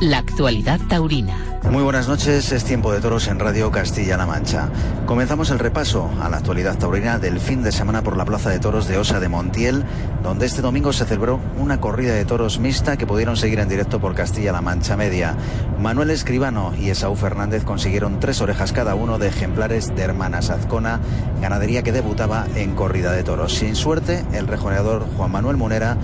la actualidad taurina. Muy buenas noches, es tiempo de toros en Radio Castilla-La Mancha. Comenzamos el repaso a la actualidad taurina del fin de semana por la Plaza de Toros de Osa de Montiel, donde este domingo se celebró una corrida de toros mixta que pudieron seguir en directo por Castilla-La Mancha Media. Manuel Escribano y Esaú Fernández consiguieron tres orejas cada uno de ejemplares de Hermanas Azcona, ganadería que debutaba en corrida de toros. Sin suerte, el rejoneador Juan Manuel Munera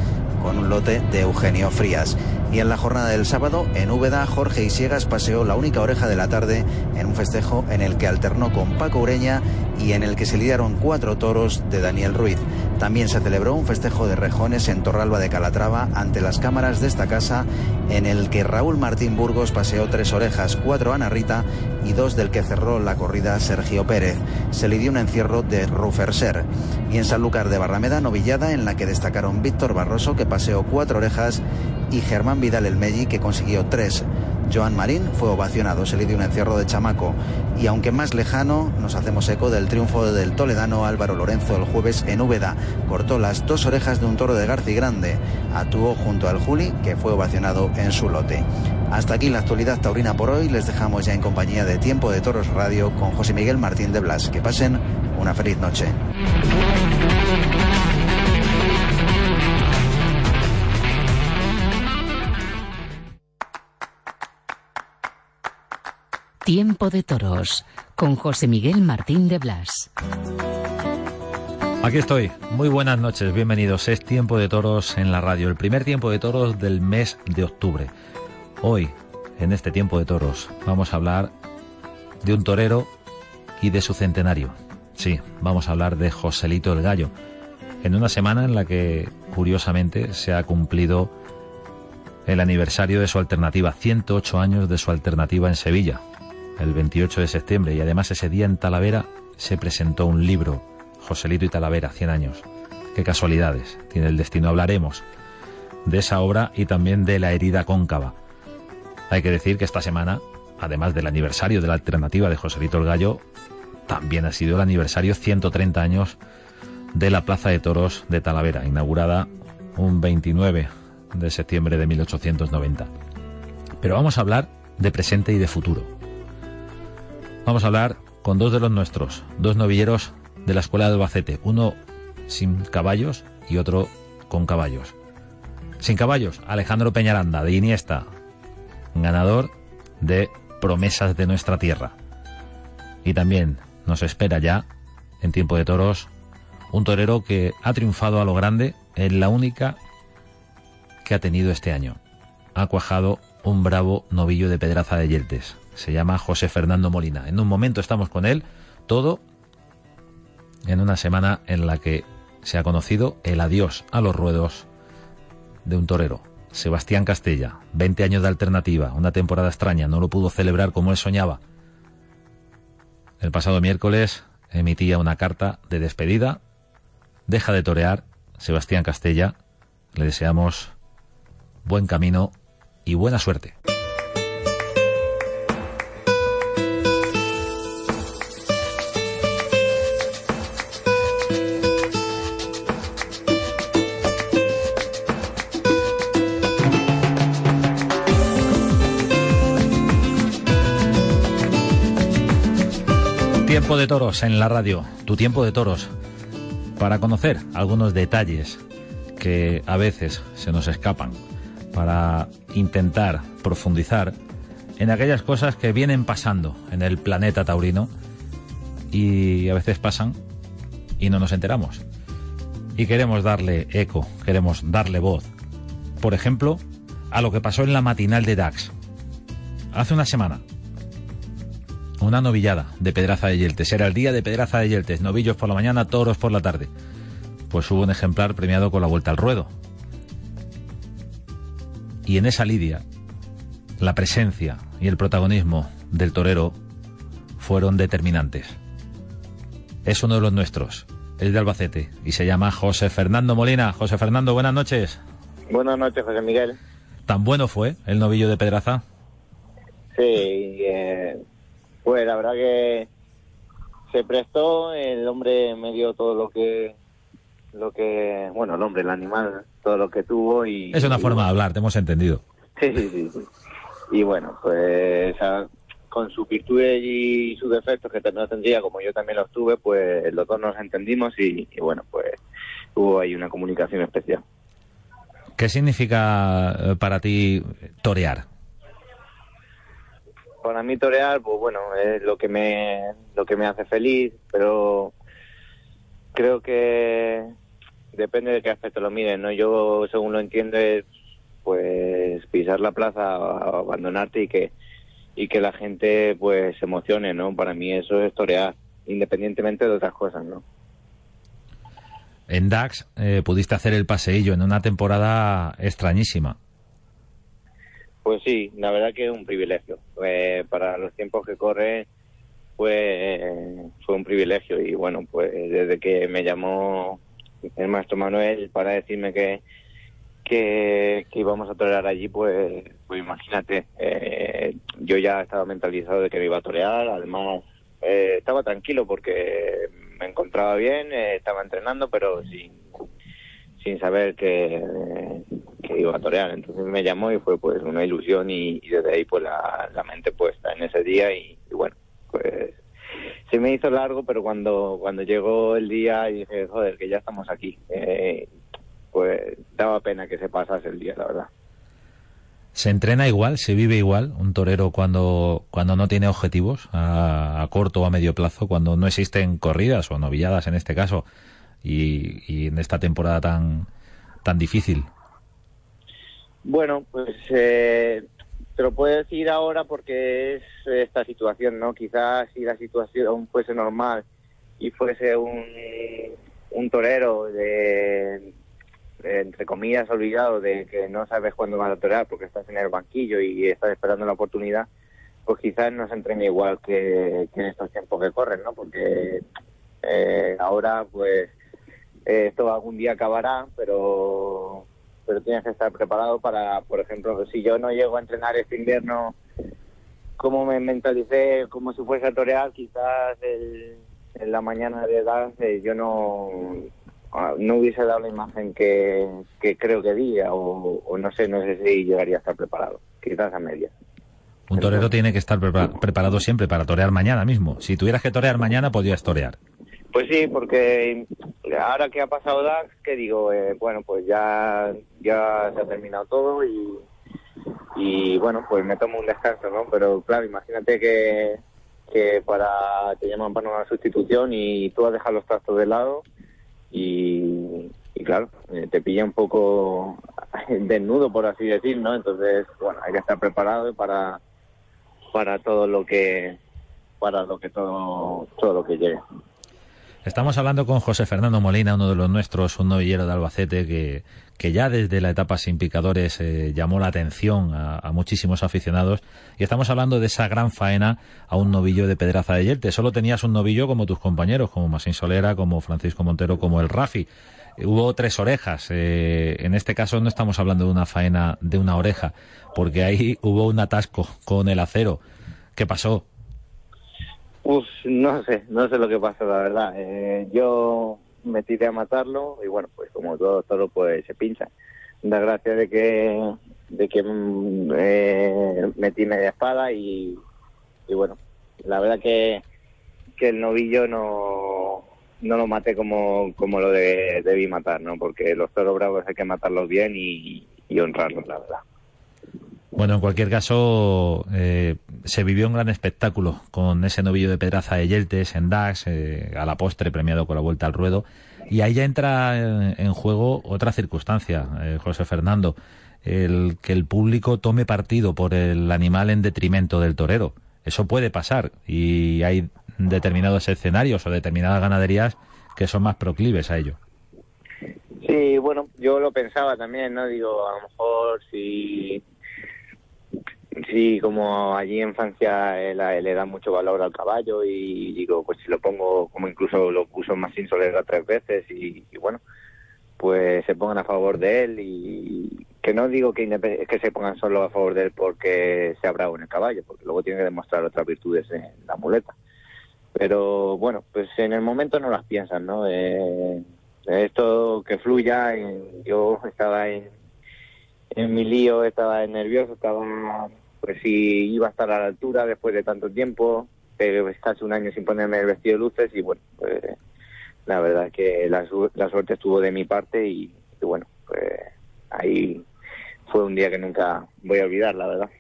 con un lote de Eugenio Frías. Y en la jornada del sábado, en Úbeda, Jorge Isiegas paseó la única oreja de la tarde en un festejo en el que alternó con Paco Ureña y en el que se lidiaron cuatro toros de Daniel Ruiz. También se celebró un festejo de rejones en Torralba de Calatrava ante las cámaras de esta casa en el que Raúl Martín Burgos paseó tres orejas, cuatro Ana Rita y dos del que cerró la corrida Sergio Pérez. Se lidió un encierro de Ruferser. Y en Sanlúcar de Barrameda, novillada en la que destacaron Víctor Barroso que paseó cuatro orejas y Germán Vidal El Melli que consiguió tres. Joan Marín fue ovacionado, se le dio un encierro de chamaco. Y aunque más lejano, nos hacemos eco del triunfo del toledano Álvaro Lorenzo el jueves en Úbeda. Cortó las dos orejas de un toro de Garci Grande. Actuó junto al Juli, que fue ovacionado en su lote. Hasta aquí la actualidad taurina por hoy. Les dejamos ya en compañía de Tiempo de Toros Radio con José Miguel Martín de Blas. Que pasen una feliz noche. Tiempo de Toros con José Miguel Martín de Blas. Aquí estoy. Muy buenas noches. Bienvenidos. Es Tiempo de Toros en la radio. El primer Tiempo de Toros del mes de octubre. Hoy, en este Tiempo de Toros, vamos a hablar de un torero y de su centenario. Sí, vamos a hablar de Joselito el Gallo. En una semana en la que, curiosamente, se ha cumplido el aniversario de su alternativa, 108 años de su alternativa en Sevilla, el 28 de septiembre y además ese día en Talavera se presentó un libro, Joselito y Talavera, 100 años. Qué casualidades, tiene el destino. Hablaremos de esa obra y también de la herida cóncava. Hay que decir que esta semana, además del aniversario de la alternativa de Joselito el Gallo, también ha sido el aniversario 130 años de la Plaza de Toros de Talavera, inaugurada un 29 de septiembre de 1890. Pero vamos a hablar de presente y de futuro. Vamos a hablar con dos de los nuestros, dos novilleros de la Escuela de Albacete, uno sin caballos y otro con caballos. Sin caballos, Alejandro Peñaranda, de Iniesta, ganador de Promesas de nuestra tierra. Y también nos espera ya, en tiempo de toros, un torero que ha triunfado a lo grande en la única que ha tenido este año. Ha cuajado un bravo novillo de Pedraza de Yeltes se llama José Fernando Molina. En un momento estamos con él, todo en una semana en la que se ha conocido el adiós a los ruedos de un torero. Sebastián Castella, 20 años de alternativa, una temporada extraña, no lo pudo celebrar como él soñaba. El pasado miércoles emitía una carta de despedida. Deja de torear, Sebastián Castella. Le deseamos buen camino y buena suerte. Tiempo de toros en la radio, tu tiempo de toros, para conocer algunos detalles que a veces se nos escapan, para intentar profundizar en aquellas cosas que vienen pasando en el planeta taurino y a veces pasan y no nos enteramos. Y queremos darle eco, queremos darle voz. Por ejemplo, a lo que pasó en la matinal de Dax. Hace una semana, una novillada de Pedraza de Yeltes. Era el día de Pedraza de Yeltes, novillos por la mañana, toros por la tarde. Pues hubo un ejemplar premiado con la vuelta al ruedo. Y en esa lidia, la presencia y el protagonismo del torero fueron determinantes. Es uno de los nuestros, es de Albacete, y se llama José Fernando Molina. José Fernando, buenas noches. Buenas noches, José Miguel. ¿Tan bueno fue el novillo de Pedraza? Sí, eh, pues la verdad que se prestó, el hombre me dio todo lo que, lo que, bueno, el hombre, el animal, todo lo que tuvo y... Es una forma de hablar, te hemos entendido. Sí, sí, sí. sí. Y bueno, pues con sus virtudes y sus defectos que no tendría, como yo también los tuve, pues los dos nos entendimos y, y bueno, pues hubo ahí una comunicación especial. ¿Qué significa eh, para ti torear? Para mí torear, pues bueno, es lo que me lo que me hace feliz, pero creo que depende de qué aspecto lo miren, ¿no? Yo, según lo entiendo, es pues pisar la plaza, abandonarte y que y que la gente pues se emocione, ¿no? Para mí eso es torear, independientemente de otras cosas, ¿no? En DAX eh, pudiste hacer el paseillo en una temporada extrañísima. Pues sí, la verdad que es un privilegio. Eh, para los tiempos que corre, pues fue un privilegio. Y bueno, pues desde que me llamó el maestro Manuel para decirme que, que, íbamos a torear allí, pues, pues imagínate, eh, yo ya estaba mentalizado de que me iba a torear. Además, eh, estaba tranquilo porque me encontraba bien, eh, estaba entrenando, pero sin, sin saber que, que, iba a torear. Entonces me llamó y fue pues una ilusión y, desde ahí pues la, mente puesta en ese día y, bueno, pues se me hizo largo, pero cuando, cuando llegó el día y dije, joder, que ya estamos aquí, eh, pues daba pena que se pasase el día, la verdad. ¿Se entrena igual, se vive igual un torero cuando, cuando no tiene objetivos a, a corto o a medio plazo, cuando no existen corridas o novilladas en este caso y, y en esta temporada tan, tan difícil? Bueno, pues eh, te lo puedo decir ahora porque es esta situación, ¿no? Quizás si la situación fuese normal y fuese un, torero de entre comillas, olvidado de que no sabes cuándo vas a torear porque estás en el banquillo y estás esperando la oportunidad, pues quizás no se entrene igual que, en estos tiempos que corren, ¿no? Porque eh, ahora, pues, eh, esto algún día acabará, pero pero tienes que estar preparado para, por ejemplo, si yo no llego a entrenar este invierno como me mentalicé como si fuese a torear, quizás en la mañana de edad eh, yo no Ah, no hubiese dado la imagen que, creo que di o, no sé, no sé si llegaría a estar preparado, quizás a media. Un torero tiene que estar preparado siempre para torear mañana mismo. Si tuvieras que torear mañana, podrías torear. Pues sí, porque ahora que ha pasado Dax, que digo, eh, bueno, pues ya, ya se ha terminado todo y, y bueno, pues me tomo un descanso, ¿no? Pero claro, imagínate que, que para te llaman para una sustitución y tú has dejado los trastos de lado y, claro, eh, te pilla un poco desnudo, por así decir, ¿no? Entonces, bueno, hay que estar preparado para, para todo lo que para lo que todo todo lo que llegue. Estamos hablando con José Fernando Molina, uno de los nuestros, un novillero de Albacete que, que ya desde la etapa sin picadores eh, llamó la atención a, muchísimos aficionados. Y estamos hablando de esa gran faena a un novillo de Pedraza de Yelte. Solo tenías un novillo como tus compañeros, como Masín Solera, como Francisco Montero, como el Rafi. Hubo tres orejas. Eh, en este caso no estamos hablando de una faena de una oreja, porque ahí hubo un atasco con el acero. ¿Qué pasó? Uf, no sé, no sé lo que pasó, la verdad. Eh, yo me tiré a matarlo y bueno, pues como todo toro pues se pincha. Da gracia de que de que mm, eh, metí media espada y, y bueno, la verdad que, que el novillo no, no lo maté como, como lo debí matar, ¿no? Porque los toros bravos hay que matarlos bien y, y honrarlos, la verdad. Bueno, en cualquier caso, eh, se vivió un gran espectáculo con ese novillo de Pedraza de Yeltes en Dax, eh, a la postre premiado con la vuelta al ruedo. Y ahí ya entra en, juego otra circunstancia, eh, José Fernando, el que el público tome partido por el animal en detrimento del torero. Eso puede pasar y hay determinados escenarios o determinadas ganaderías que son más proclives a ello. Sí, bueno, yo lo pensaba también, ¿no? Digo, a lo mejor si sí, como allí en Francia él, le da mucho valor al caballo y digo, pues si lo pongo, como incluso lo puso más sin Solera tres veces y, bueno, pues se pongan a favor de él y que no digo que, que se pongan solo a favor de él porque sea bravo en el caballo, porque luego tiene que demostrar otras virtudes en la muleta. Pero bueno, pues en el momento no las piensan, ¿no? Eh, esto que fluya, yo estaba en, en mi lío, estaba nervioso, estaba pues si iba a estar a la altura después de tanto tiempo, pero casi un año sin ponerme el vestido de luces y bueno, pues la verdad que la, la suerte estuvo de mi parte y, bueno, pues ahí fue un día que nunca voy a olvidar, la verdad.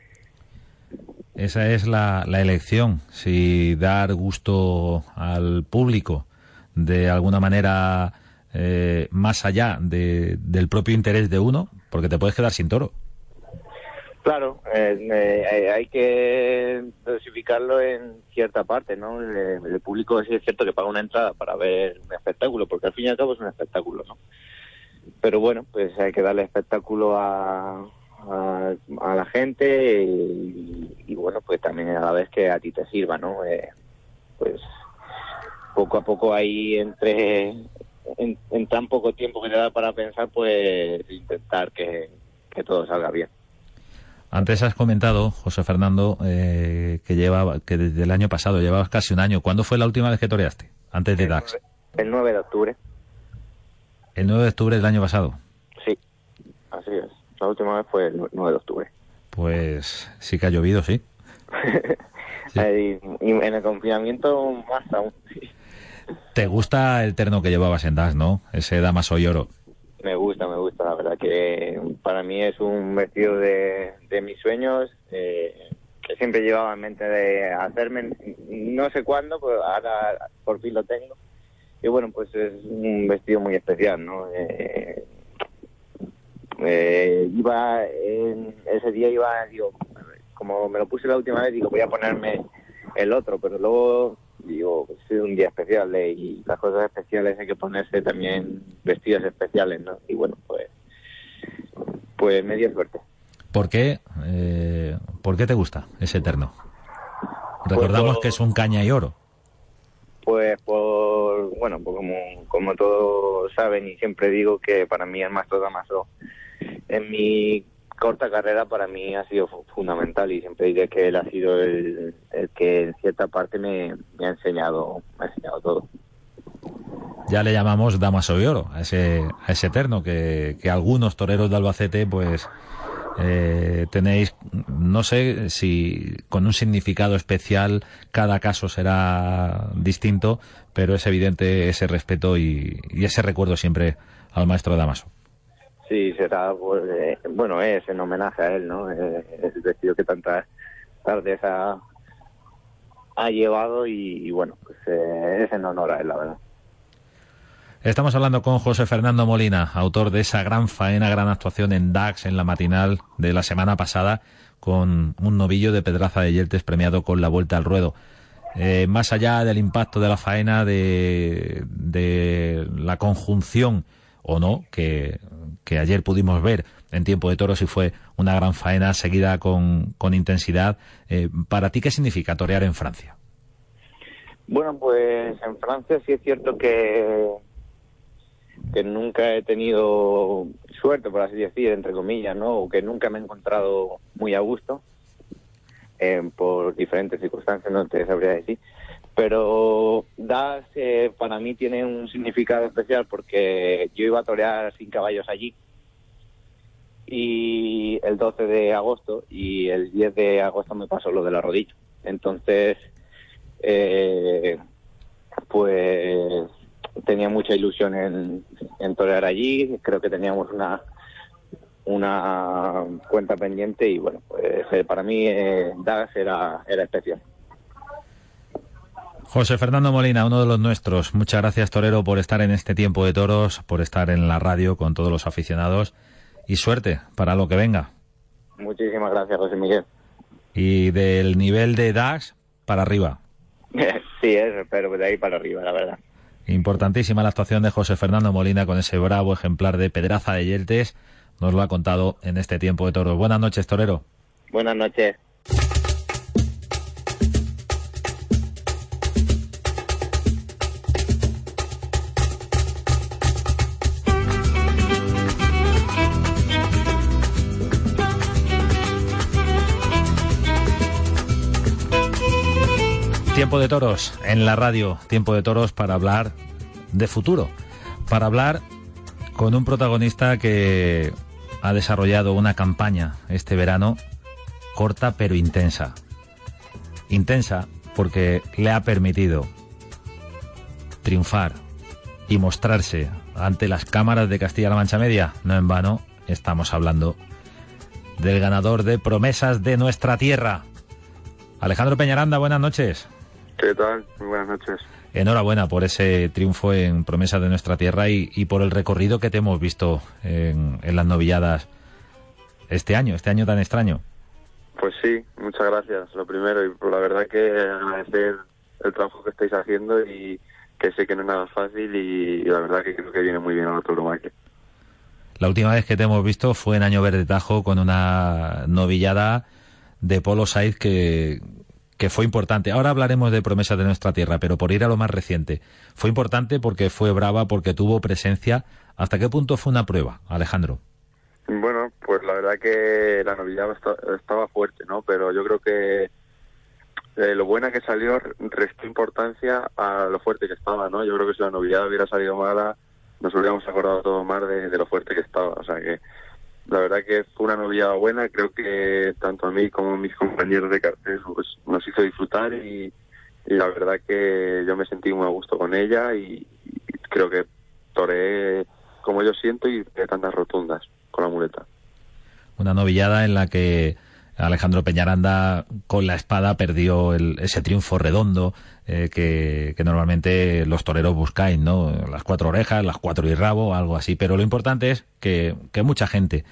Esa es la, la elección, si dar gusto al público de alguna manera eh, más allá de, del propio interés de uno, porque te puedes quedar sin toro. Claro, eh, eh, hay que dosificarlo en cierta parte, ¿no? El, público sí es cierto que paga una entrada para ver un espectáculo, porque al fin y al cabo es un espectáculo, ¿no? Pero bueno, pues hay que darle espectáculo a, a, la gente y, bueno, pues también a la vez que a ti te sirva, ¿no? pues poco a poco ahí entre en, tan poco tiempo que te da para pensar, pues intentar que, todo salga bien. Antes has comentado, José Fernando, eh, que llevaba, que desde el año pasado llevabas casi un año. ¿Cuándo fue la última vez que toreaste? Antes de DAX. el 9 de octubre. ¿El 9 de octubre del año pasado? Sí, así es. La última vez fue el 9 de octubre. Pues sí que ha llovido, sí. y, en el confinamiento más aún. Sí. ¿Te gusta el terno que llevabas en DAS, no? Ese damaso y oro. Me gusta, me gusta, la verdad que para mí es un vestido de, mis sueños eh, que siempre llevaba en mente de hacerme, no sé cuándo, pero ahora por fin lo tengo. Y bueno, pues es un vestido muy especial, ¿no? Eh, eh, iba, en, ese día iba, digo, como me lo puse la última vez, digo, voy a ponerme el otro, pero luego digo, es un día especial ¿eh? y las cosas especiales hay que ponerse también vestidos especiales, ¿no? Y bueno, pues, pues media suerte. ¿Por qué, eh, ¿por qué te gusta ese eterno? Pues Recordamos que es un caña y oro. Pues por, bueno, pues como, como todos saben y siempre digo que para mí el Maestro Damaso en mi corta carrera para mí ha sido fundamental y siempre diré que él ha sido el, que en cierta parte me, ha enseñado me ha enseñado todo. Ya le llamamos Damaso de Oro a ese, a ese eterno que, que algunos toreros de Albacete pues eh, tenéis, no sé si con un significado especial cada caso será distinto, pero es evidente ese respeto y, ese recuerdo siempre al maestro Damaso. Sí, será, pues, eh, bueno, es en homenaje a él, ¿no? Eh, es el vestido que tantas tardes ha, ha llevado y, bueno, pues eh, es en honor a él, la verdad. Estamos hablando con José Fernando Molina, autor de esa gran faena, gran actuación en DAX en la matinal de la semana pasada, con un novillo de Pedraza de Yeltes premiado con la vuelta al ruedo. más allá del impacto de la faena, de, de la conjunción o no, que, ayer pudimos ver en tiempo de toros y fue una gran faena seguida con, con intensidad. Eh, ¿Para ti qué significa torear en Francia? Bueno, pues en Francia sí es cierto que, que nunca he tenido suerte, por así decir, entre comillas, ¿no? O que nunca me he encontrado muy a gusto eh, por diferentes circunstancias, no te sabría decir pero Das eh, para mí tiene un significado especial porque yo iba a torear sin caballos allí y el 12 de agosto y el 10 de agosto me pasó lo de la rodilla. Entonces, eh, pues tenía mucha ilusión en, en torear allí, creo que teníamos una una cuenta pendiente y bueno, pues eh, para mí eh, era, era especial. José Fernando Molina, uno de los nuestros. Muchas gracias, Torero, por estar en este tiempo de toros, por estar en la radio con todos los aficionados y suerte para lo que venga. Muchísimas gracias, José Miguel. Y del nivel de DAX para arriba. sí, es, pero de ahí para arriba, la verdad. Importantísima la actuación de José Fernando Molina con ese bravo ejemplar de Pedraza de Yeltes. Nos lo ha contado en este tiempo de toros. Buenas noches, Torero. Buenas noches. Tiempo de toros en la radio, tiempo de toros para hablar de futuro, para hablar con un protagonista que ha desarrollado una campaña este verano corta pero intensa. Intensa porque le ha permitido triunfar y mostrarse ante las cámaras de Castilla-La Mancha Media. No en vano estamos hablando del ganador de promesas de nuestra tierra. Alejandro Peñaranda, buenas noches. ¿Qué tal? Muy buenas noches. Enhorabuena por ese triunfo en Promesa de Nuestra Tierra y, por el recorrido que te hemos visto en, las novilladas este año, este año tan extraño. Pues sí, muchas gracias. Lo primero, y por la verdad que agradecer el trabajo que estáis haciendo y que sé que no es nada fácil y, la verdad que creo que viene muy bien a otro tauromaquia. La última vez que te hemos visto fue en Año Verde Tajo con una novillada de Polo Saiz que, que fue importante. Ahora hablaremos de promesas de nuestra tierra, pero por ir a lo más reciente. Fue importante porque fue brava, porque tuvo presencia. ¿Hasta qué punto fue una prueba, Alejandro? Bueno, pues la verdad que la novedad estaba fuerte, ¿no? Pero yo creo que eh, lo buena que salió restó importancia a lo fuerte que estaba, ¿no? Yo creo que si la novedad hubiera salido mala, nos hubiéramos acordado todo más de, de lo fuerte que estaba. O sea que la verdad que fue una novillada buena, creo que tanto a mí como a mis compañeros de cartel pues, nos hizo disfrutar y, la verdad que yo me sentí muy a gusto con ella y, creo que toreé como yo siento y de tantas rotundas con la muleta. Una novillada en la que Alejandro Peñaranda con la espada perdió ese triunfo redondo eh, que, normalmente los toreros buscáis, ¿no? Las cuatro orejas, las cuatro y rabo, algo así. Pero lo importante es que, mucha gente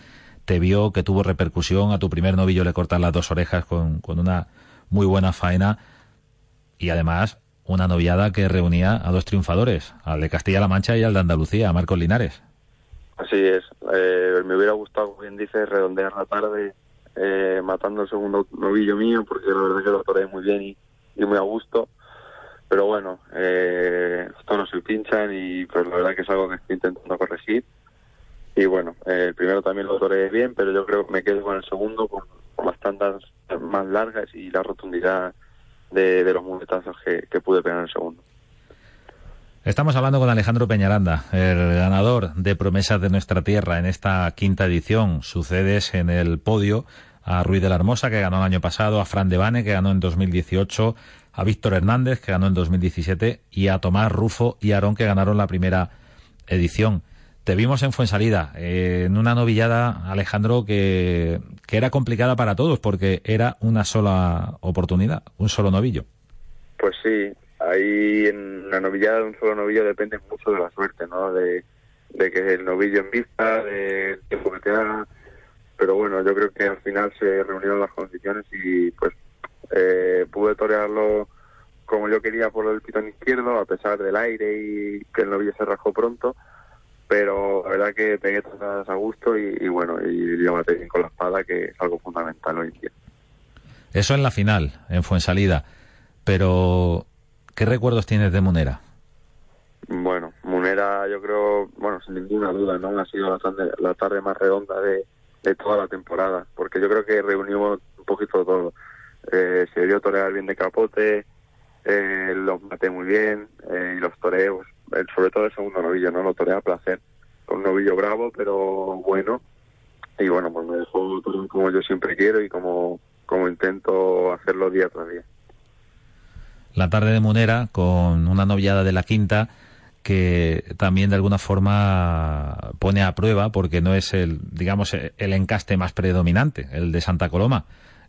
te vio, que tuvo repercusión. A tu primer novillo le cortan las dos orejas con, con una muy buena faena. Y además, una noviada que reunía a dos triunfadores, al de Castilla-La Mancha y al de Andalucía, a Marcos Linares. Así es. Eh, me hubiera gustado, bien dice, redondear la tarde eh, matando el segundo novillo mío, porque la verdad es que lo toreé muy bien y, muy a gusto. Pero bueno, eh, no se pinchan y pues la verdad que es algo que estoy intentando corregir. Y bueno, eh, el primero también lo toreé bien, pero yo creo que me quedo con el segundo con, las tandas más largas y la rotundidad de, los muletazos que pude pegar en el segundo. Estamos hablando con Alejandro Peñaranda, el ganador de Promesas de Nuestra Tierra en esta quinta edición. Sucedes en el podio a Ruiz de la Hermosa, que ganó el año pasado, a Fran Devane, que ganó en 2018, a Víctor Hernández, que ganó en 2017, y a Tomás Rufo y Aarón, que ganaron la primera edición. Te vimos en Fuensalida, eh, en una novillada, Alejandro, que, que era complicada para todos, porque era una sola oportunidad, un solo novillo. Pues sí, ahí en la novillada un solo novillo depende mucho de la suerte, ¿no? De, que el novillo en vista, del tiempo que te haga. Pero bueno, yo creo que al final se reunieron las condiciones y pues eh, pude torearlo como yo quería por el pitón izquierdo, a pesar del aire y que el novillo se rajó pronto. Pero la verdad que pegué todas a gusto y, bueno, y yo maté bien con la espada, que es algo fundamental hoy en día. Eso en la final, en Fuensalida. Pero ¿Qué recuerdos tienes de Munera? Bueno, Munera yo creo, bueno, sin ninguna duda, ¿no? Ha sido la tarde, la tarde más redonda de, toda la temporada, porque yo creo que reunimos un poquito todo. Eh, se dio torear bien de capote, eh, los maté muy bien, eh, y los toreos, sobre todo el segundo novillo, ¿no? Lo toreé a placer, un novillo bravo, pero bueno, y bueno, pues me dejó como yo siempre quiero y como, como intento hacerlo día tras día la tarde de Munera con una noviada de la quinta que también de alguna forma pone a prueba porque no es el digamos el encaste más predominante el de Santa Coloma.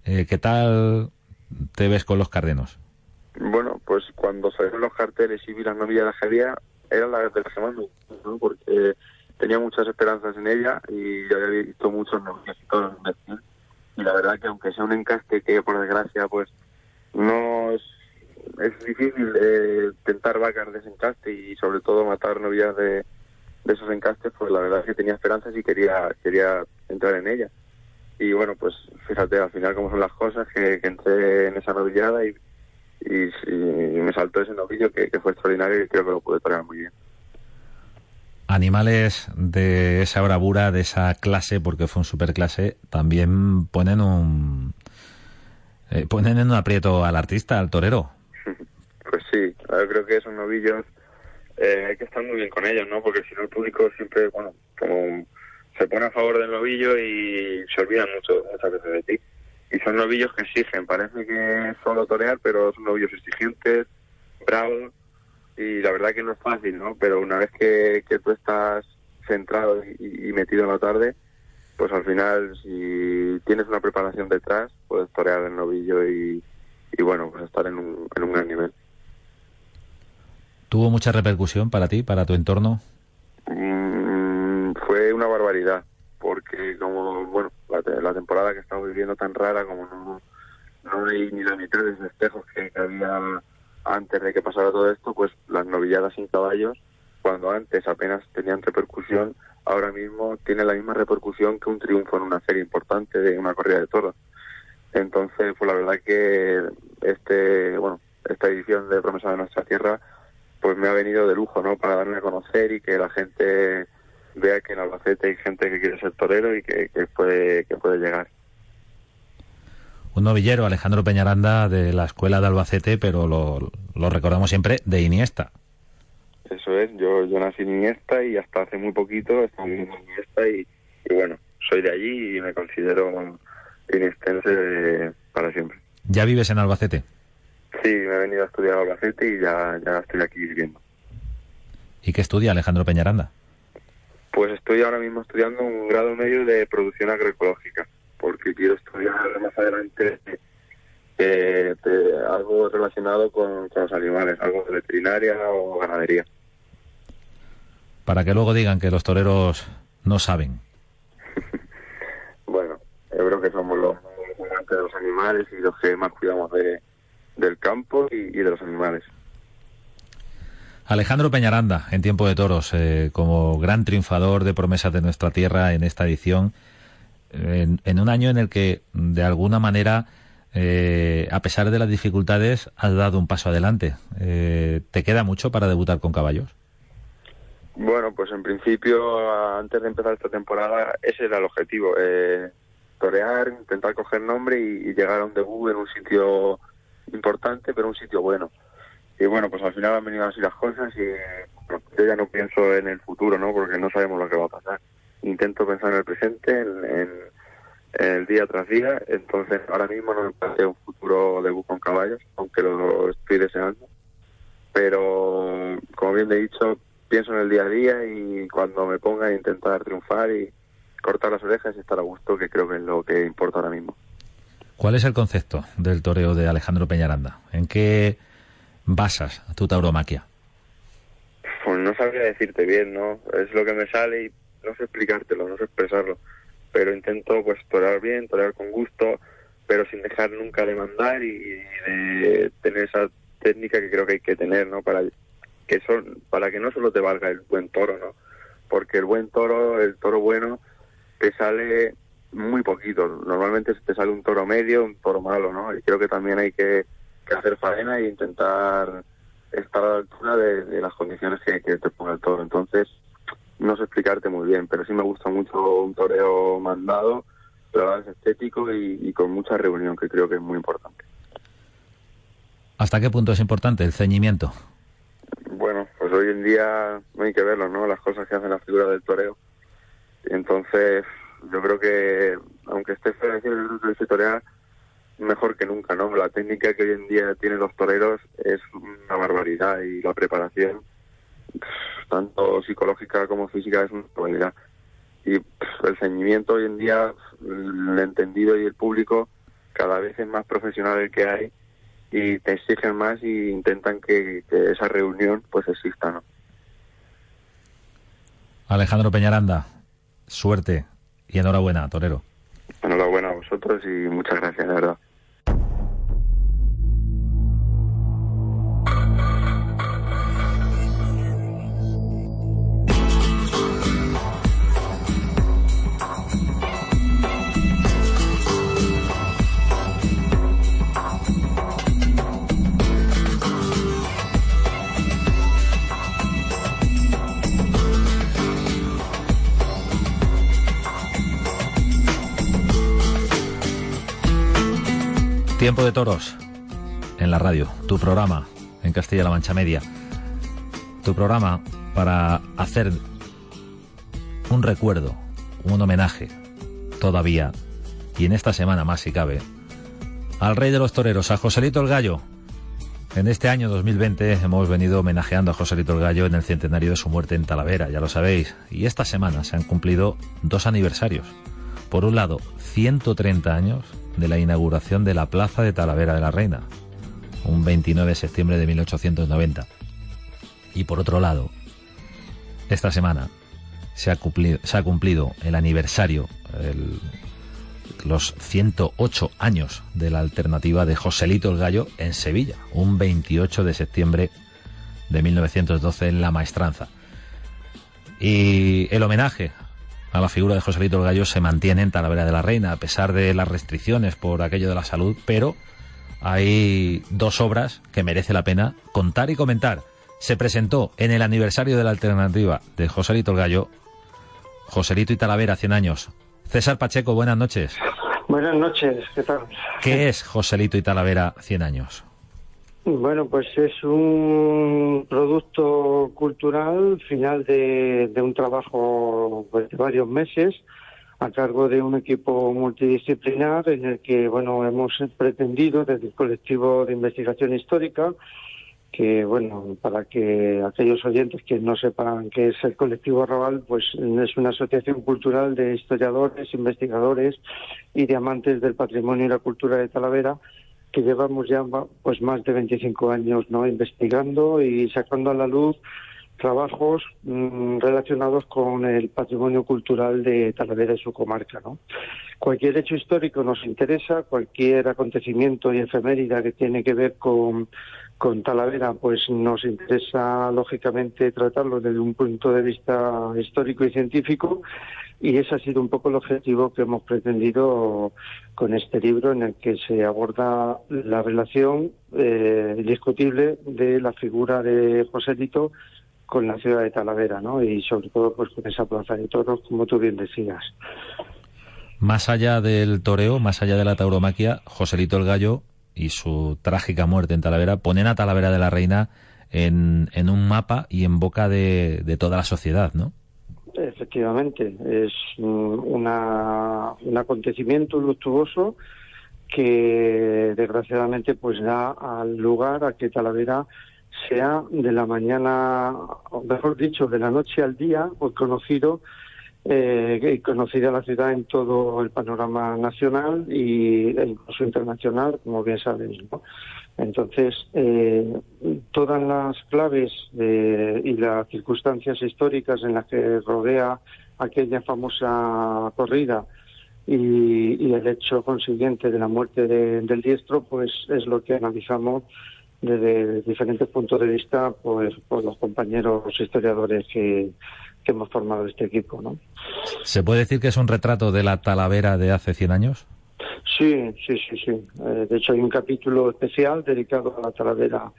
Eh, ¿qué tal te ves con los cardenos? Bueno pues cuando salieron los carteles y vi la novia de Jería era la de la semana porque tenía muchas esperanzas en ella y yo había visto muchos novios y todos y la verdad que aunque sea un encaste que por desgracia pues no es es difícil eh, tentar vacas de ese encaste y sobre todo matar novias de, esos encastes, pues la verdad es que tenía esperanzas y quería quería entrar en ella. y bueno, pues fíjate al final cómo son las cosas, que, entré en esa novillada y, y, me saltó ese novillo que, fue extraordinario y creo que lo pude torear muy bien. Animales de esa bravura, de esa clase, porque fue un superclase, también ponen un eh, ponen en un aprieto al artista, al torero. Yo creo que esos novillos eh, hay que estar muy bien con ellos, ¿no? Porque si no el público siempre, bueno, como se pone a favor del novillo y se olvidan mucho, muchas veces de ti. Y son novillos que exigen, parece que solo torear, pero son novillos exigentes, bravos, y la verdad que no es fácil, ¿no? Pero una vez que, que tú estás centrado y, metido en la tarde, pues al final, si tienes una preparación detrás, puedes torear el novillo y, y bueno, pues estar en un, en un gran nivel. ¿Tuvo mucha repercusión para ti, para tu entorno? Mm, fue una barbaridad, porque como, bueno, la, temporada que estamos viviendo tan rara, como no, no hay ni la mitad de esos espejos que, había antes de que pasara todo esto, pues las novilladas sin caballos, cuando antes apenas tenían repercusión, ahora mismo tiene la misma repercusión que un triunfo en una serie importante de una corrida de toros. Entonces, pues la verdad que este, bueno, esta edición de Promesa de Nuestra Tierra pues me ha venido de lujo, ¿no? Para darme a conocer y que la gente vea que en Albacete hay gente que quiere ser torero y que, puede, que puede llegar. Un novillero, Alejandro Peñaranda, de la escuela de Albacete, pero lo, recordamos siempre de Iniesta. Eso es, yo, yo nací en Iniesta y hasta hace muy poquito estaba en Iniesta y, bueno, soy de allí y me considero iniestense para siempre. ¿Ya vives en Albacete? Sí, me he venido a estudiar a Albacete y ya, ya estoy aquí viviendo. ¿Y qué estudia Alejandro Peñaranda? Pues estoy ahora mismo estudiando un grado medio de producción agroecológica, porque quiero estudiar más adelante eh, algo relacionado con, con, los animales, algo de veterinaria o ganadería. Para que luego digan que los toreros no saben. bueno, yo creo que somos los amantes de los animales y los que más cuidamos de, del campo y, de los animales. Alejandro Peñaranda, en Tiempo de Toros, eh, como gran triunfador de promesas de nuestra tierra en esta edición, en, un año en el que, de alguna manera, eh, a pesar de las dificultades, has dado un paso adelante. Eh, ¿Te queda mucho para debutar con caballos? Bueno, pues en principio, antes de empezar esta temporada, ese era el objetivo. torear, intentar coger nombre y llegar a un debut en un sitio importante, pero un sitio bueno. Y bueno, pues al final han venido así las cosas y yo ya no pienso en el futuro, ¿no? Porque no sabemos lo que va a pasar. Intento pensar en el presente, en, el día tras día. Entonces ahora mismo no me planteo un futuro de con caballos, aunque lo estoy deseando. Pero como bien he dicho, pienso en el día a día y cuando me ponga intentar triunfar y cortar las orejas y estar a gusto, que creo que es lo que importa ahora mismo. ¿Cuál es el concepto del toreo de Alejandro Peñaranda? ¿En qué basas tu tauromaquia? Pues no sabría decirte bien, ¿no? Es lo que me sale y no sé explicártelo, no sé expresarlo. Pero intento pues torear bien, torear con gusto, pero sin dejar nunca de mandar y de tener esa técnica que creo que hay que tener, ¿no? Para que son, para que no solo te valga el buen toro, ¿no? Porque el buen toro, el toro bueno, te sale muy poquito. Normalmente te sale un toro medio, un toro malo, ¿no? Y creo que también hay que, hacer faena e intentar estar a la altura de, las condiciones que, te ponga el toro. Entonces, no sé explicarte muy bien, pero sí me gusta mucho un toreo mandado, pero a la vez estético y, con mucha reunión, que creo que es muy importante. ¿Hasta qué punto es importante el ceñimiento? Bueno, pues hoy en día no hay que verlo, ¿no? Las cosas que hacen la figura del toreo. Entonces, yo creo que, aunque esté feo decir el torear, mejor que nunca, ¿no? La técnica que hoy en día tienen los toreros es una barbaridad y la preparación, tanto psicológica como física, es una barbaridad. Y el ceñimiento hoy en día, el entendido y el público, cada vez es más profesional el que hay y te exigen más y intentan que, que esa reunión pues exista, ¿no? Alejandro Peñaranda, suerte y enhorabuena, Torero. Enhorabuena a vosotros y muchas gracias, de verdad. Tiempo de toros en la radio, tu programa en Castilla-La Mancha Media. Tu programa para hacer un recuerdo, un homenaje, todavía, y en esta semana más si cabe, al rey de los toreros, a Joselito el Gallo. En este año 2020 hemos venido homenajeando a Joselito el Gallo en el centenario de su muerte en Talavera, ya lo sabéis, y esta semana se han cumplido dos aniversarios. Por un lado, 130 años de la inauguración de la Plaza de Talavera de la Reina, un 29 de septiembre de 1890. Y por otro lado, esta semana se ha cumplido, se ha cumplido el aniversario, los 108 años de la alternativa de Joselito el Gallo en Sevilla, un 28 de septiembre de 1912 en La Maestranza. Y el homenaje a la figura de Joselito el Gallo se mantiene en Talavera de la Reina, a pesar de las restricciones por aquello de la salud, pero hay dos obras que merece la pena contar y comentar. Se presentó en el aniversario de la alternativa de Joselito el Gallo, Joselito y Talavera, 100 años. César Pacheco, buenas noches. Buenas noches, ¿qué tal? ¿Qué es Joselito y Talavera, 100 años? Bueno, pues es un producto cultural final de, un trabajo pues, de varios meses a cargo de un equipo multidisciplinar en el que bueno hemos pretendido desde el colectivo de investigación histórica que bueno para que aquellos oyentes que no sepan qué es el colectivo Raval pues es una asociación cultural de historiadores investigadores y de amantes del patrimonio y la cultura de Talavera que llevamos ya pues más de 25 años no investigando y sacando a la luz trabajos mm, relacionados con el patrimonio cultural de Talavera y su comarca. ¿no? Cualquier hecho histórico nos interesa, cualquier acontecimiento y efeméride que tiene que ver con, con Talavera, pues nos interesa lógicamente tratarlo desde un punto de vista histórico y científico y ese ha sido un poco el objetivo que hemos pretendido con este libro en el que se aborda la relación eh, indiscutible de la figura de Joselito con la ciudad de Talavera, ¿no? Y sobre todo pues con esa plaza de toros, como tú bien decías. Más allá del toreo, más allá de la tauromaquia, Joselito el Gallo y su trágica muerte en Talavera ponen a Talavera de la Reina en, en un mapa y en boca de, de toda la sociedad, ¿no? Efectivamente, es una, un acontecimiento luctuoso que desgraciadamente pues da al lugar a que Talavera sea de la mañana, o mejor dicho, de la noche al día, pues conocido eh, conocida la ciudad en todo el panorama nacional y, e incluso internacional, como bien sabéis. ¿no? Entonces, eh, todas las claves y las circunstancias históricas en las que rodea aquella famosa corrida y, el hecho consiguiente de la muerte del diestro, pues es lo que analizamos desde diferentes puntos de vista pues por los compañeros historiadores que, hemos formado este equipo ¿no? ¿Se puede decir que es un retrato de la Talavera de hace 100 años? Sí, sí, sí, sí. Eh, de hecho hay un capítulo especial dedicado a la Talavera,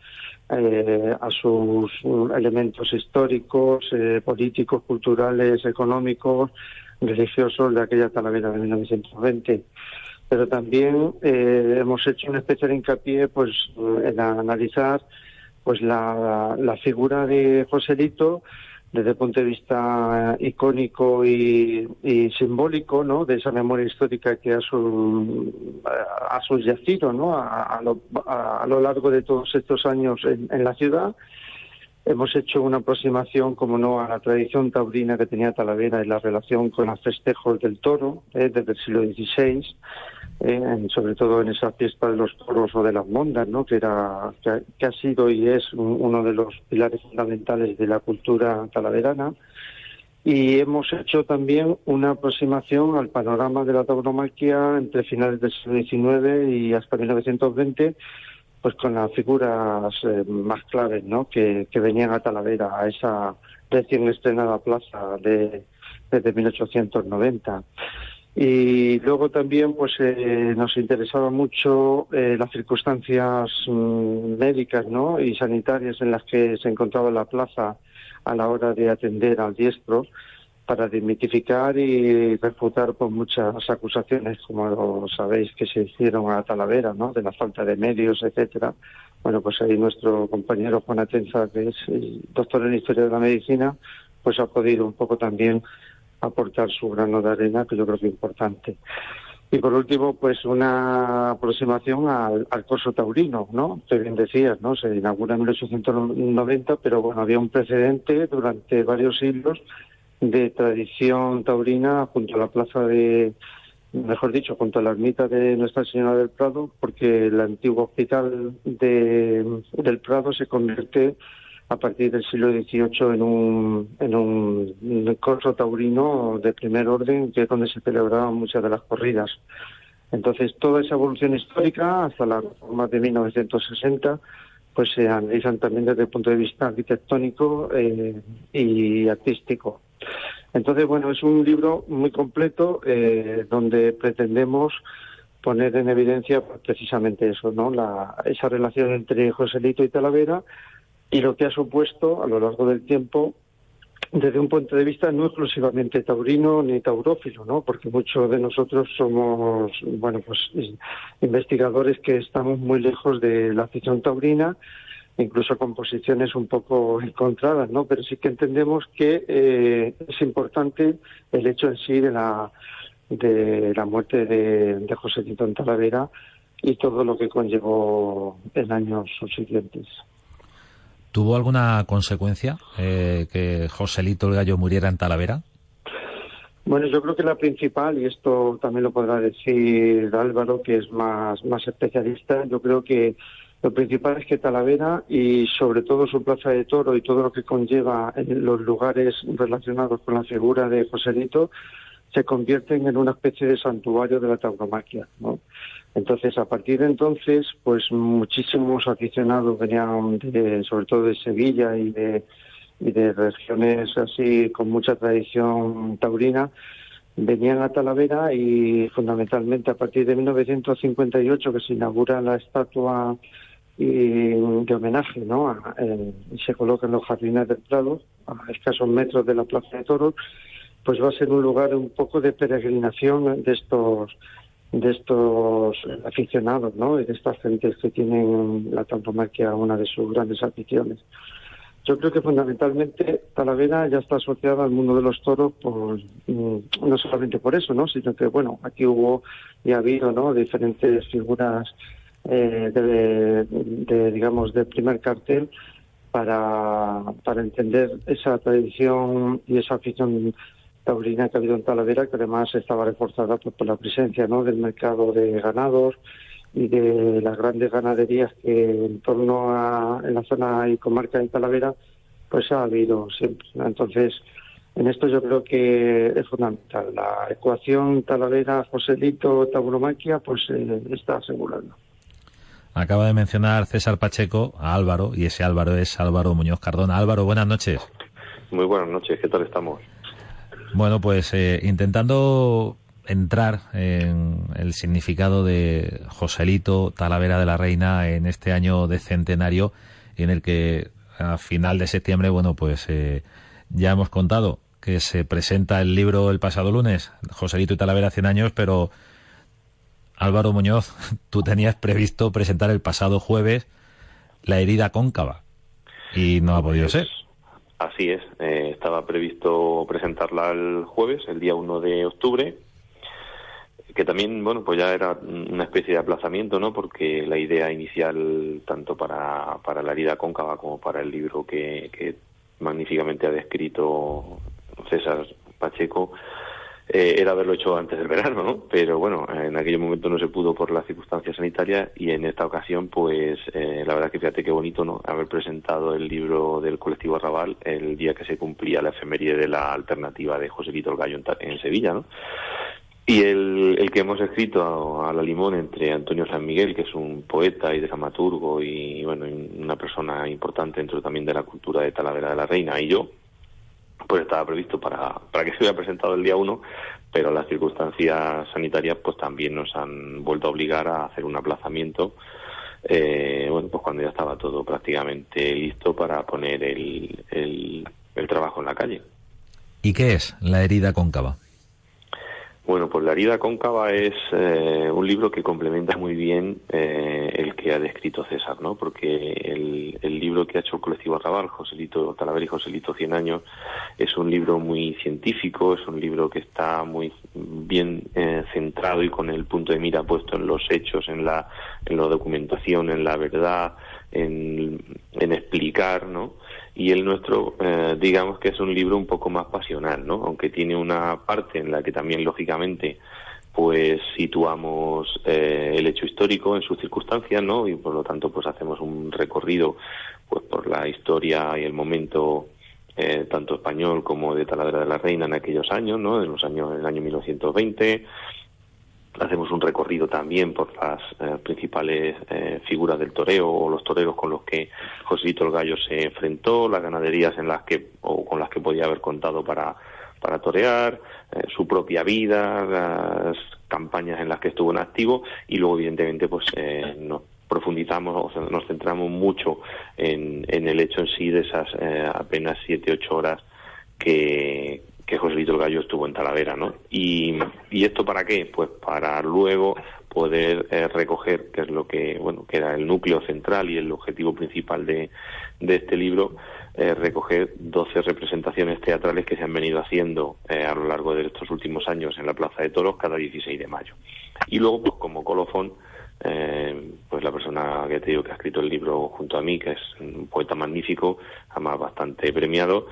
eh, a sus elementos históricos, eh, políticos, culturales, económicos, religiosos de aquella Talavera de 1920 pero también eh, hemos hecho un especial hincapié pues en analizar pues la, la figura de Joselito desde el punto de vista icónico y, simbólico, ¿no? De esa memoria histórica que ha, su, ha subyacido, ¿no? A, lo, a, lo, largo de todos estos años en, la ciudad. Hemos hecho una aproximación, como no, a la tradición taurina que tenía Talavera y la relación con los festejos del toro ¿eh? desde el siglo XVI eh, sobre todo en esa fiesta de los toros o de las mondas, ¿no? que, era, que, ha sido y es uno de los pilares fundamentales de la cultura talaverana. Y hemos hecho también una aproximación al panorama de la tauromaquia entre finales del siglo XIX y hasta 1920, pues con las figuras eh, más claves ¿no? que, que venían a Talavera, a esa recién estrenada plaza de, desde 1890. Y luego también pues eh, nos interesaba mucho eh, las circunstancias mm, médicas ¿no? y sanitarias en las que se encontraba la plaza a la hora de atender al diestro para desmitificar y refutar pues, muchas acusaciones, como sabéis, que se hicieron a Talavera, ¿no? De la falta de medios, etcétera. Bueno, pues ahí nuestro compañero Juan Atenza, que es doctor en Historia de la Medicina, pues ha podido un poco también aportar su grano de arena, que yo creo que es importante. Y por último, pues una aproximación al, al corso taurino, ¿no? Que bien decías, ¿no? Se inaugura en 1890, pero bueno, había un precedente durante varios siglos de tradición taurina junto a la plaza de, mejor dicho, junto a la ermita de Nuestra Señora del Prado, porque el antiguo hospital de, del Prado se convierte a partir del siglo XVIII en un, en un corso taurino de primer orden, que es donde se celebraban muchas de las corridas. Entonces, toda esa evolución histórica, hasta la reforma de 1960, pues se analizan también desde el punto de vista arquitectónico eh, y artístico. Entonces, bueno, es un libro muy completo eh, donde pretendemos poner en evidencia precisamente eso, ¿no? La, esa relación entre Joselito y Talavera y lo que ha supuesto a lo largo del tiempo desde un punto de vista no exclusivamente taurino ni taurófilo, ¿no? Porque muchos de nosotros somos, bueno, pues investigadores que estamos muy lejos de la afición taurina, incluso con posiciones un poco encontradas, ¿no? Pero sí que entendemos que eh, es importante el hecho en sí de la de la muerte de, de José Tito Talavera y todo lo que conllevó en años subsiguientes. ¿Tuvo alguna consecuencia eh, que Joselito el Gallo muriera en Talavera? Bueno, yo creo que la principal, y esto también lo podrá decir Álvaro, que es más, más especialista, yo creo que lo principal es que Talavera y sobre todo su plaza de toro y todo lo que conlleva en los lugares relacionados con la figura de Joselito se convierten en una especie de santuario de la tauromaquia, ¿no? Entonces, a partir de entonces, pues muchísimos aficionados venían sobre todo de Sevilla y de, y de regiones así con mucha tradición taurina, venían a Talavera y fundamentalmente a partir de 1958 que se inaugura la estatua de homenaje, ¿no? y se coloca en los jardines del Prado, a escasos metros de la Plaza de Toros, pues va a ser un lugar un poco de peregrinación de estos de estos aficionados, ¿no? Y de estas gentes que tienen la tauromaquia una de sus grandes aficiones. Yo creo que fundamentalmente Talavera ya está asociada al mundo de los toros mm, no solamente por eso, ¿no? Sino que, bueno, aquí hubo y ha habido, ¿no? Diferentes figuras eh, de, de, digamos, de primer cartel para entender esa tradición y esa afición taurina que ha habido en Talavera, que además estaba reforzada pues, por la presencia ¿no? del mercado de ganados y de las grandes ganaderías que en torno a en la zona y comarca de Talavera pues ha habido siempre. Entonces, en esto yo creo que es fundamental. La ecuación Talavera, Joselito, Tauromaquia, pues eh, está asegurando. Acaba de mencionar César Pacheco a Álvaro, y ese Álvaro es Álvaro Muñoz Cardona. Álvaro, buenas noches. Muy buenas noches, ¿qué tal estamos? Bueno, pues eh, intentando entrar en el significado de Joselito Talavera de la Reina en este año de centenario en el que a final de septiembre, bueno, pues eh, ya hemos contado que se presenta el libro el pasado lunes, Joselito y Talavera 100 años, pero Álvaro Muñoz, tú tenías previsto presentar el pasado jueves La herida cóncava y no ha podido ser. Así es, eh, estaba previsto presentarla el jueves, el día 1 de octubre, que también, bueno, pues ya era una especie de aplazamiento, ¿no? Porque la idea inicial, tanto para, para la herida cóncava como para el libro que, que magníficamente ha descrito César Pacheco, eh, era haberlo hecho antes del verano, ¿no? Pero bueno, en aquel momento no se pudo por las circunstancias sanitarias y en esta ocasión, pues eh, la verdad que fíjate qué bonito, ¿no? Haber presentado el libro del colectivo Arrabal el día que se cumplía la efeméride de la alternativa de José Vito el Gallo en, Sevilla, ¿no? Y el, el, que hemos escrito a, la limón entre Antonio San Miguel, que es un poeta y dramaturgo y, bueno, una persona importante dentro también de la cultura de Talavera de la Reina, y yo, pues estaba previsto para, para que se hubiera presentado el día 1, pero las circunstancias sanitarias pues también nos han vuelto a obligar a hacer un aplazamiento, eh, bueno, pues cuando ya estaba todo prácticamente listo para poner el, el, trabajo en la calle. ¿Y qué es la herida cóncava? Bueno, pues La herida cóncava es eh, un libro que complementa muy bien eh, el que ha descrito César, ¿no? Porque el, el, libro que ha hecho el colectivo Arrabal, Joselito Talaver y Joselito Cien años, es un libro muy científico, es un libro que está muy bien eh, centrado y con el punto de mira puesto en los hechos, en la, en la documentación, en la verdad, en, en explicar, ¿no? Y el nuestro eh, digamos que es un libro un poco más pasional no aunque tiene una parte en la que también lógicamente pues situamos eh, el hecho histórico en sus circunstancias no y por lo tanto pues hacemos un recorrido pues por la historia y el momento eh, tanto español como de Talavera de la Reina en aquellos años no en los años del año 1920 hacemos un recorrido también por las eh, principales eh, figuras del toreo o los toreros con los que Josito el Gallo se enfrentó, las ganaderías en las que o con las que podía haber contado para para torear, eh, su propia vida, las campañas en las que estuvo en activo y luego evidentemente pues nos profundizamos o nos centramos mucho en, en el hecho en sí de esas apenas siete ocho horas que, que José Lito el Gallo estuvo en Talavera, ¿no? Y, esto para qué? Pues para luego poder eh, recoger, que es lo que, bueno, que era el núcleo central y el objetivo principal de, de este libro, eh, recoger 12 representaciones teatrales que se han venido haciendo eh, a lo largo de estos últimos años en la Plaza de Toros cada 16 de mayo. Y luego, pues como colofón, pues la persona que te digo que ha escrito el libro junto a mí, que es un poeta magnífico, además bastante premiado,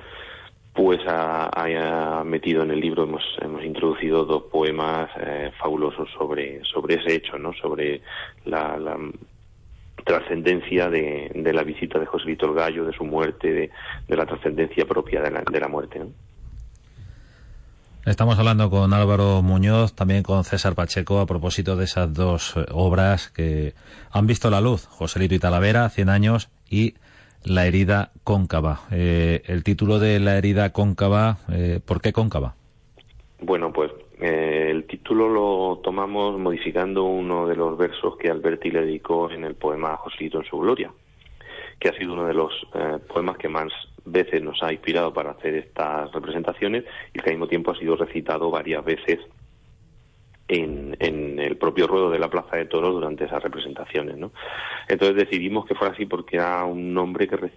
pues ha, metido en el libro, hemos, hemos introducido dos poemas eh, fabulosos sobre, sobre ese hecho, ¿no? sobre la, trascendencia de, de, la visita de José Víctor Gallo, de su muerte, de, de la trascendencia propia de la, de la muerte. Estamos hablando con Álvaro Muñoz, también con César Pacheco, a propósito de esas dos eh, obras que han visto la luz, Joselito y Talavera, 100 años, y la herida cóncava. Eh, el título de la herida cóncava, eh, ¿por qué cóncava? Bueno, pues eh, el título lo tomamos modificando uno de los versos que Alberti le dedicó en el poema Joselito en su gloria, que ha sido uno de los poemas que más veces nos ha inspirado para hacer estas representaciones y que al mismo tiempo ha sido recitado varias veces en, en, el propio ruedo de la Plaza de Toros durante esas representaciones. ¿no? Entonces decidimos que fuera así porque era un nombre que,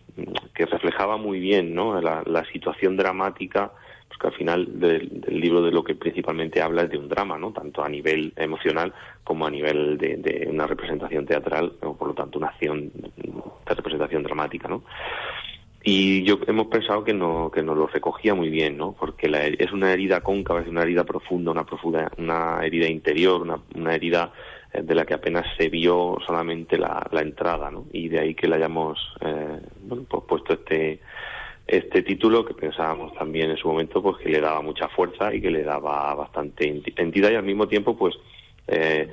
que reflejaba muy bien ¿no? la, situación dramática porque al final del, libro de lo que principalmente habla es de un drama, ¿no? Tanto a nivel emocional como a nivel de, de una representación teatral, o por lo tanto una acción de representación dramática, ¿no? Y yo hemos pensado que no que nos lo recogía muy bien no porque la, es una herida cóncava es una herida profunda una profunda una herida interior una, una herida eh, de la que apenas se vio solamente la, la entrada no y de ahí que le hayamos eh, bueno, pues puesto este este título que pensábamos también en su momento pues que le daba mucha fuerza y que le daba bastante entidad y al mismo tiempo pues eh,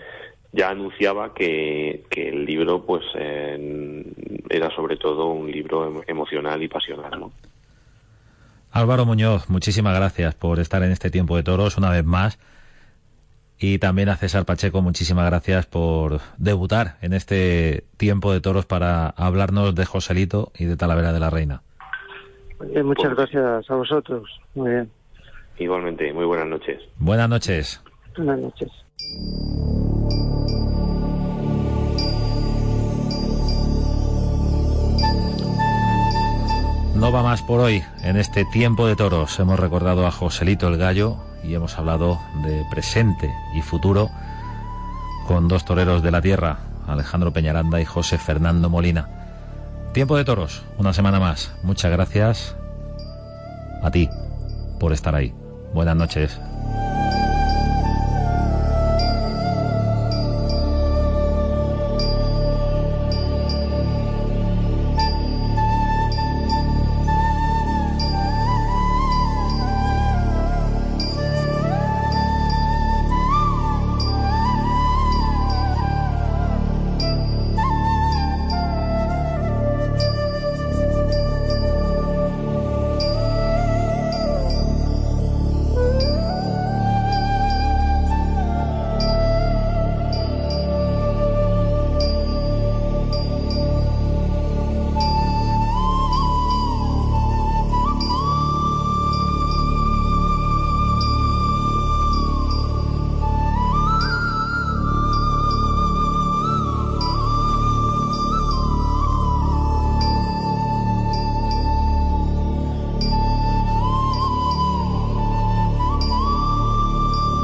ya anunciaba que, que el libro pues era sobre todo un libro emocional y pasional, ¿no? Álvaro Muñoz, muchísimas gracias por estar en este tiempo de toros una vez más. Y también a César Pacheco, muchísimas gracias por debutar en este tiempo de toros para hablarnos de Joselito y de Talavera de la Reina. muchas pues gracias a vosotros. Muy bien. Igualmente, muy buenas noches. Buenas noches. Buenas noches. No va más por hoy. En este tiempo de toros hemos recordado a Joselito el Gallo y hemos hablado de presente y futuro con dos toreros de la tierra, Alejandro Peñaranda y José Fernando Molina. Tiempo de toros, una semana más. Muchas gracias a ti por estar ahí. Buenas noches.